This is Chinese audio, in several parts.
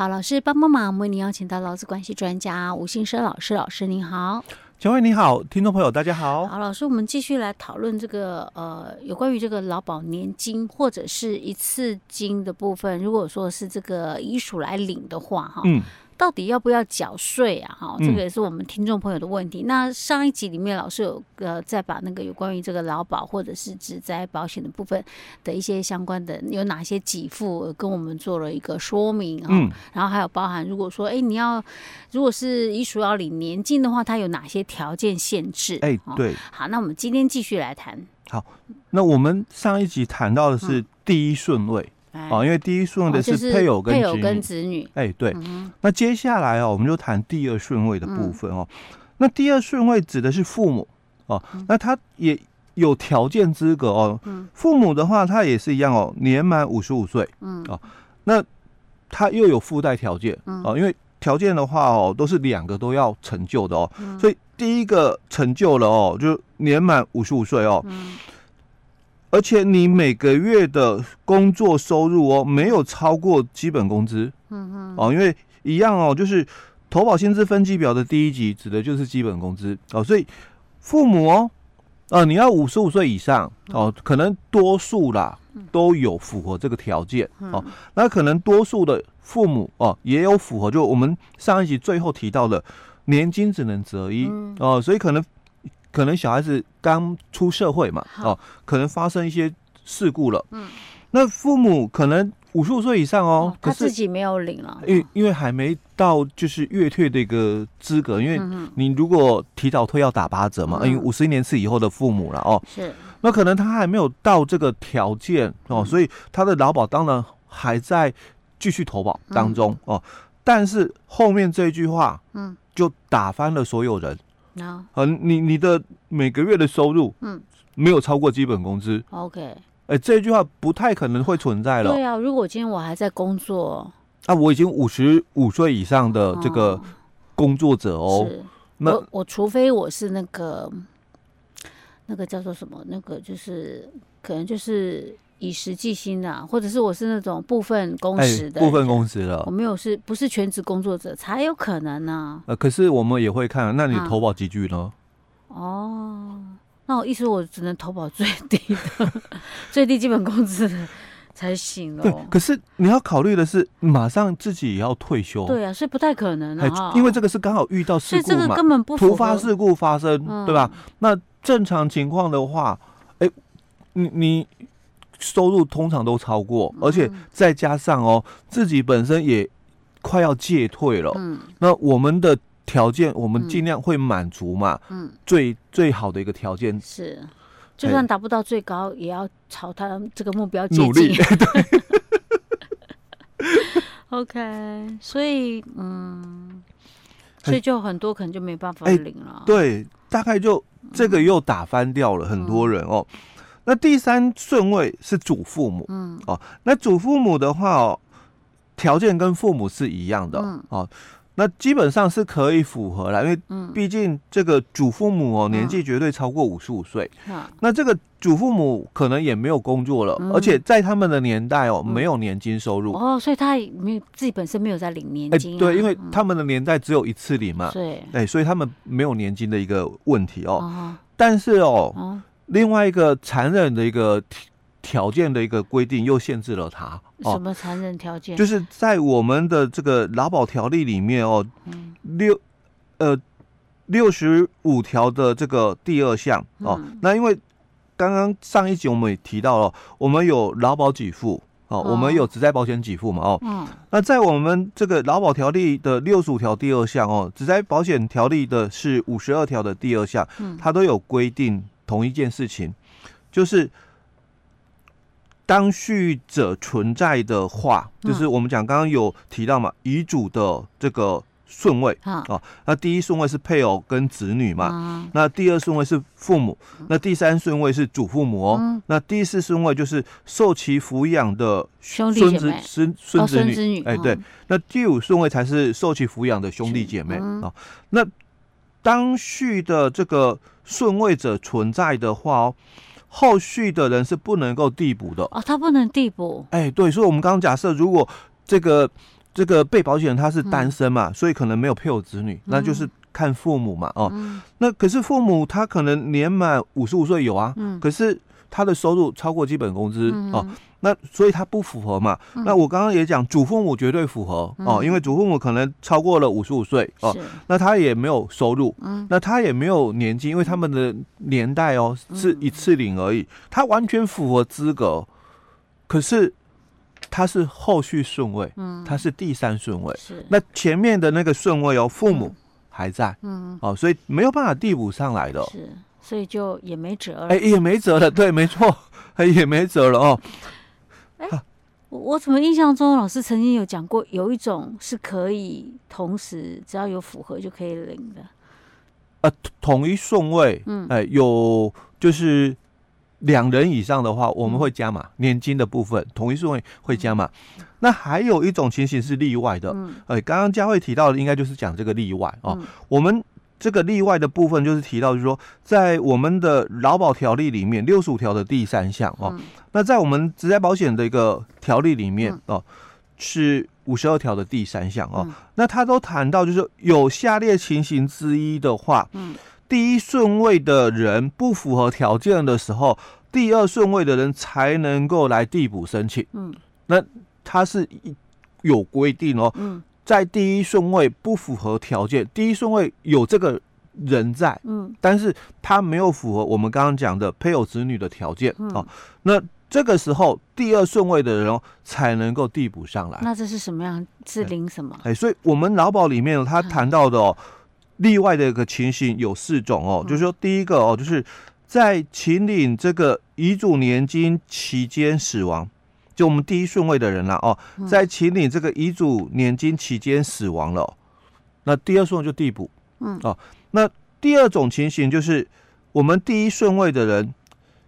好，老师帮帮忙，为您邀请到劳资关系专家吴信生老师，老师您好。嘉惠你好，听众朋友大家好。好，老师，我们继续来讨论这个呃，有关于这个劳保年金或者是一次金的部分。如果说是这个遗属来领的话，哈，嗯。到底要不要缴税啊？哈，这个也是我们听众朋友的问题。嗯、那上一集里面，老师有呃再把那个有关于这个劳保或者是职灾保险的部分的一些相关的有哪些给付，跟我们做了一个说明啊。嗯、然后还有包含，如果说哎你要如果是遗属要领年金的话，它有哪些条件限制？哎，对。好，那我们今天继续来谈。好，那我们上一集谈到的是第一顺位。嗯哦，因为第一顺位的是配偶跟配偶跟子女，哎，对。那接下来哦，我们就谈第二顺位的部分哦。那第二顺位指的是父母。哦，那他也有条件资格哦。父母的话，他也是一样哦，年满五十五岁，嗯，哦，那他又有附带条件。哦，因为条件的话哦，都是两个都要成就的哦。所以第一个成就了哦，就年满五十五岁哦。而且你每个月的工作收入哦，没有超过基本工资，嗯嗯，哦，因为一样哦，就是投保薪资分级表的第一级指的就是基本工资。哦，所以父母哦，呃，你要五十五岁以上哦，可能多数啦都有符合这个条件。哦，那可能多数的父母哦也有符合，就我们上一集最后提到的年金只能择一。哦，所以可能。可能小孩子刚出社会嘛，哦，可能发生一些事故了。嗯，那父母可能五十五岁以上哦，可他自己没有领了，因为因为还没到就是月退的一个资格，因为你如果提早退要打八折嘛，因为五十一年次以后的父母了哦，是，那可能他还没有到这个条件哦，所以他的劳保当然还在继续投保当中哦，但是后面这一句话，嗯，就打翻了所有人。啊.你你的每个月的收入，嗯，没有超过基本工资，OK，哎、欸，这句话不太可能会存在了。对啊，如果今天我还在工作，啊，我已经五十五岁以上的这个工作者哦，是。那我我除非我是那个那个叫做什么，那个就是可能就是。以时计薪的，或者是我是那种部分工时的，部分工时的，我没有是不是全职工作者才有可能呢？呃，可是我们也会看，那你投保几句呢？哦，那我意思我只能投保最低的，最低基本工资的才行哦。对，可是你要考虑的是，马上自己也要退休。对啊，所以不太可能啊，因为这个是刚好遇到事故嘛，所以这个根本不突发事故发生，对吧？那正常情况的话，哎，你你。收入通常都超过，而且再加上哦，自己本身也快要戒退了。嗯，那我们的条件，我们尽量会满足嘛。嗯，最最好的一个条件是，就算达不到最高，也要朝他这个目标。努力。对。OK，所以嗯，所以就很多可能就没办法领了。对，大概就这个又打翻掉了很多人哦。那第三顺位是祖父母，嗯，哦，那祖父母的话哦，条件跟父母是一样的，嗯、哦，那基本上是可以符合了，因为毕竟这个祖父母哦年纪绝对超过五十五岁，嗯、那这个祖父母可能也没有工作了，嗯、而且在他们的年代哦没有年金收入，哦，所以他没有自己本身没有在领年金、对，因为他们的年代只有一次领嘛，对，哎，所以他们没有年金的一个问题哦，哦。但是哦。哦另外一个残忍的一个条件的一个规定，又限制了他。什么残忍条件？就是在我们的这个劳保条例里面哦，嗯、六呃六十五条的这个第二项哦。嗯、那因为刚刚上一集我们也提到了，我们有劳保给付。哦，我们有职在保险给付嘛？哦，嗯，那在我们这个劳保条例的六十五条第二项哦，职在保险条例的是五十二条的第二项，嗯，它都有规定。同一件事情，就是当续者存在的话，嗯、就是我们讲刚刚有提到嘛，遗嘱的这个顺位啊、哦，那第一顺位是配偶跟子女嘛，嗯、那第二顺位是父母，那第三顺位是祖父母哦，嗯、那第四顺位就是受其抚养的孙子孙孙子女，哎，对，那第五顺位才是受其抚养的兄弟姐妹啊、那。当序的这个顺位者存在的话哦，后续的人是不能够递补的。哦，他不能递补。哎，对，所以我们刚刚假设，如果这个这个被保险人他是单身嘛，嗯、所以可能没有配偶子女，嗯、那就是看父母嘛，哦，嗯、那可是父母他可能年满五十五岁有啊，嗯、可是他的收入超过基本工资、嗯、哦。那所以他不符合嘛？嗯、那我刚刚也讲，祖父母绝对符合、嗯、哦，因为祖父母可能超过了五十五岁哦，那他也没有收入，嗯，那他也没有年纪，因为他们的年代哦是一次领而已，他完全符合资格，可是他是后续顺位，嗯，他是第三顺位，是。那前面的那个顺位哦，父母还在，嗯，哦，所以没有办法递补上来的，是，所以就也没辙了，哎，也没辙了，对，没错，也没辙了哦。哎，我我怎么印象中老师曾经有讲过，有一种是可以同时只要有符合就可以领的。呃，统一顺位，嗯，哎，有就是两人以上的话，我们会加码年金的部分，统一顺位会加码。那还有一种情形是例外的，嗯，哎，刚刚佳慧提到的应该就是讲这个例外哦，我们。这个例外的部分就是提到，就是说，在我们的劳保条例里面六十五条的第三项哦，嗯、那在我们职业保险的一个条例里面哦，是五十二条的第三项哦，嗯、那他都谈到，就是说有下列情形之一的话，嗯，第一顺位的人不符合条件的时候，第二顺位的人才能够来递补申请，嗯，那他是有规定哦，嗯。在第一顺位不符合条件，第一顺位有这个人在，嗯，但是他没有符合我们刚刚讲的配偶子女的条件，嗯、哦，那这个时候第二顺位的人才能够递补上来。那这是什么样？是领什么？哎，所以我们劳保里面他谈到的哦，例外的一个情形有四种哦，嗯、就是说第一个哦，就是在秦领这个遗嘱年金期间死亡。就我们第一顺位的人了哦，在请领这个遗嘱年金期间死亡了，那第二顺位就递补，嗯。哦，那第二种情形就是我们第一顺位的人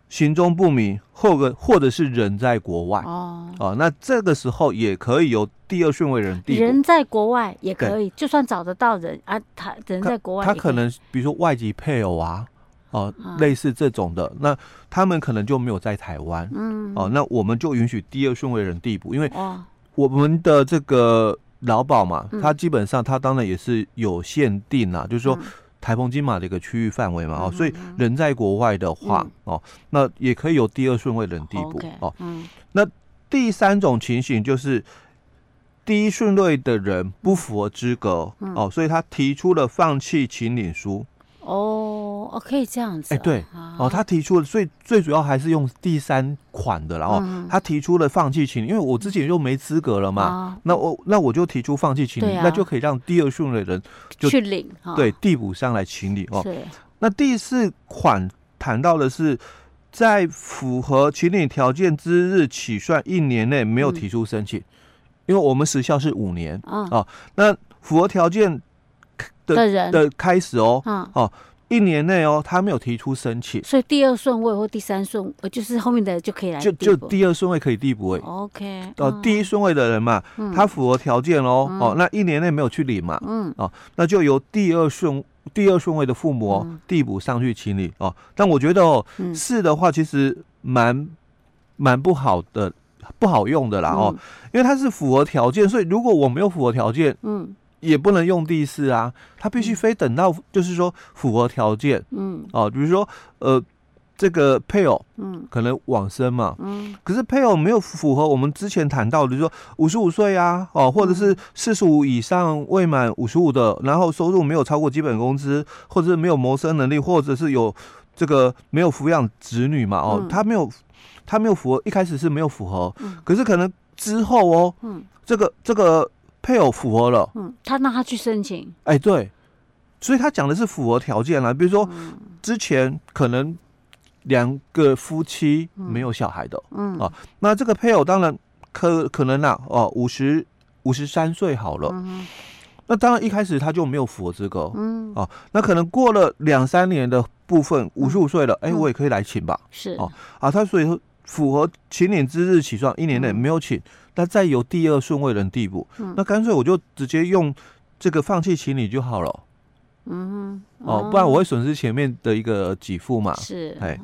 行踪不明，或者或者是人在国外哦。哦，那这个时候也可以由第二顺位人递补。人在国外也可以，就算找得到人啊，他人在国外，他可能比如说外籍配偶啊。哦，类似这种的，那他们可能就没有在台湾，嗯，哦，那我们就允许第二顺位人递补，因为我们的这个劳保嘛，它基本上它当然也是有限定啦，就是说台澎金马的一个区域范围嘛，哦，所以人在国外的话，哦，那也可以有第二顺位人递补，哦，嗯，那第三种情形就是第一顺位的人不符合资格，哦，所以他提出了放弃请领书。哦，哦，可以这样子。哎，对，哦，他提出了，最最主要还是用第三款的，然后他提出了放弃请领，因为我之前又没资格了嘛，那我那我就提出放弃请领，那就可以让第二顺位的人就去领，对，递补上来请领哦。那第四款谈到的是，在符合请领条件之日起算一年内没有提出申请，因为我们时效是五年啊，那符合条件。的人的开始哦，嗯、哦，一年内哦，他没有提出申请，所以第二顺位或第三顺，呃，就是后面的就可以来，就就第二顺位可以递补。OK，哦，第一顺位的人嘛，嗯、他符合条件哦，嗯、哦，那一年内没有去领嘛，嗯，哦，那就由第二顺第二顺位的父母哦递补上去请领哦。但我觉得哦，是、嗯、的话其实蛮蛮不好的，不好用的啦哦，嗯、因为它是符合条件，所以如果我没有符合条件，嗯。也不能用第四啊，他必须非等到就是说符合条件，嗯，哦，比如说呃，这个配偶，嗯，可能往生嘛，嗯，可是配偶没有符合我们之前谈到的，就是说五十五岁啊，哦，或者是四十五以上未满五十五的，然后收入没有超过基本工资，或者是没有谋生能力，或者是有这个没有抚养子女嘛，哦，他没有他没有符合，一开始是没有符合，嗯，可是可能之后哦，嗯，这个这个。配偶符合了，嗯，他让他去申请，哎，对，所以他讲的是符合条件啦，比如说之前可能两个夫妻没有小孩的，嗯。啊，那这个配偶当然可可能啦，哦，五十五十三岁好了，嗯，那当然一开始他就没有符合资格，嗯。啊，那可能过了两三年的部分，五十五岁了，哎，我也可以来请吧，是。哦，啊，他所以说符合请领之日起算一年内没有请。那再有第二顺位人递补，嗯、那干脆我就直接用这个放弃请你就好了。嗯哼，哦，不然我会损失前面的一个给付嘛。是，哎，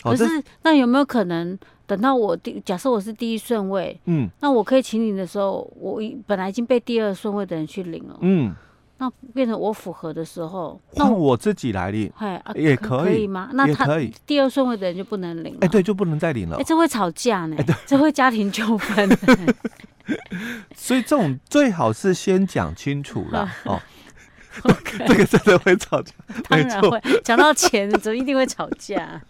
可是那有没有可能等到我第假设我是第一顺位，嗯，那我可以请领的时候，我本来已经被第二顺位的人去领了，嗯，那变成我符合的时候，那我自己来领，也可以，可以吗？那他第二顺位的人就不能领了，哎，对，就不能再领了，哎，这会吵架呢，这会家庭纠纷，所以这种最好是先讲清楚了 哦。这个真的会吵架，当然会讲到钱，就一定会吵架。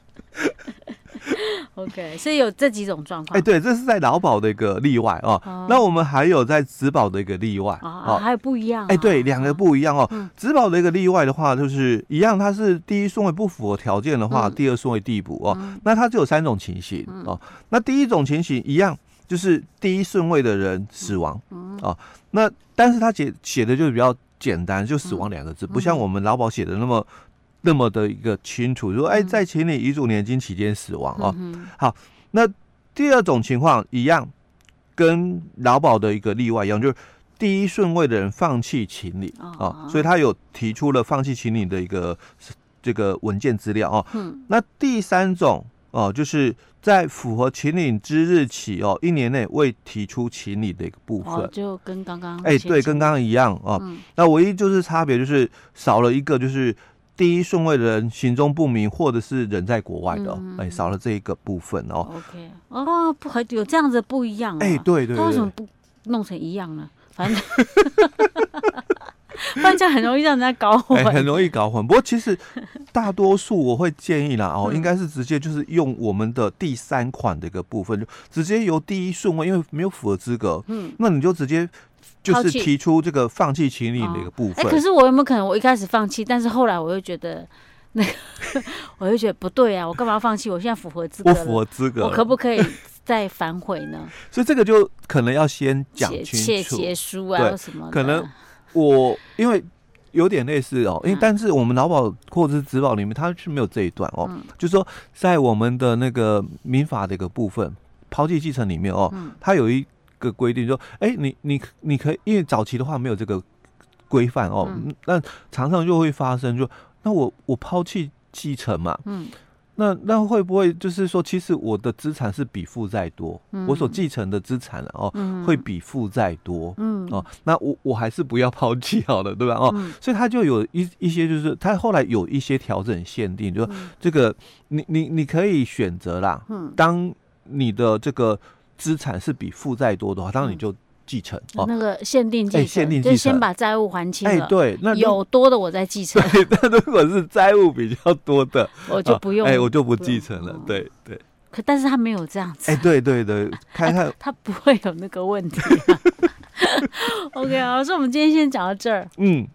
OK，所以有这几种状况。哎，对，这是在劳保的一个例外哦。哦，那我们还有在职保的一个例外哦，还有不一样，啊。哎，对，两个不一样哦。职保的一个例外的话，就是一样，它是第一顺位不符合条件的话，嗯、第二顺位递补哦。嗯、那它就有三种情形哦。那第一种情形一样，就是第一顺位的人死亡哦。那但是他写写的就是比较。简单就死亡两个字，不像我们劳保写的那么那么的一个清楚，说哎，在请领遗嘱年金期间死亡哦。好，那第二种情况一样，跟劳保的一个例外一样，就是第一顺位的人放弃请领啊，所以他有提出了放弃请领的一个这个文件资料哦。那第三种哦，就是。在符合请领之日起哦，一年内未提出请领的一个部分，就跟刚刚哎，对，跟刚刚一样哦。那唯一就是差别就是少了一个，就是第一顺位的人行踪不明，或者是人在国外的，哎，少了这一个部分哦。OK，哦，不，有这样子不一样。哎，对对，他为什么不弄成一样呢？反正。不然这样很容易让人家搞混，欸，很容易搞混。不过其实大多数我会建议啦，哦，应该是直接就是用我们的第三款的一个部分，就直接由第一顺位，因为没有符合资格，嗯，那你就直接就是提出这个放弃请领的一个部分。哎，可是我有没有可能我一开始放弃，但是后来我又觉得那个，我又觉得不对啊，我干嘛要放弃？我现在符合资格，我符合资格，我可不可以再反悔呢？所以这个就可能要先讲清楚，切书啊什么，可能。我因为有点类似哦，因为但是我们劳保或者是职保里面，它是没有这一段哦，嗯、就是说在我们的那个民法的一个部分抛弃继承里面哦，嗯、它有一个规定说，哎、欸，你你你可以，因为早期的话没有这个规范哦，嗯、那常常就会发生，就那我我抛弃继承嘛，嗯。那那会不会就是说，其实我的资产是比负债多，嗯、我所继承的资产哦，嗯、会比负债多，嗯。哦，那我我还是不要抛弃好了，对吧？哦，嗯、所以他就有一一些，就是他后来有一些调整限定，就说这个你你你可以选择啦，嗯，当你的这个资产是比负债多的话，当然你就。继承哦，那个限定继承，限定继承，就先把债务还清了。哎，对，那有多的我再继承。对，那如果是债务比较多的，我就不用。哎，我就不继承了。对对。可但是他没有这样子。哎，对对对，看看他不会有那个问题。OK，啊，所以我们今天先讲到这儿。嗯。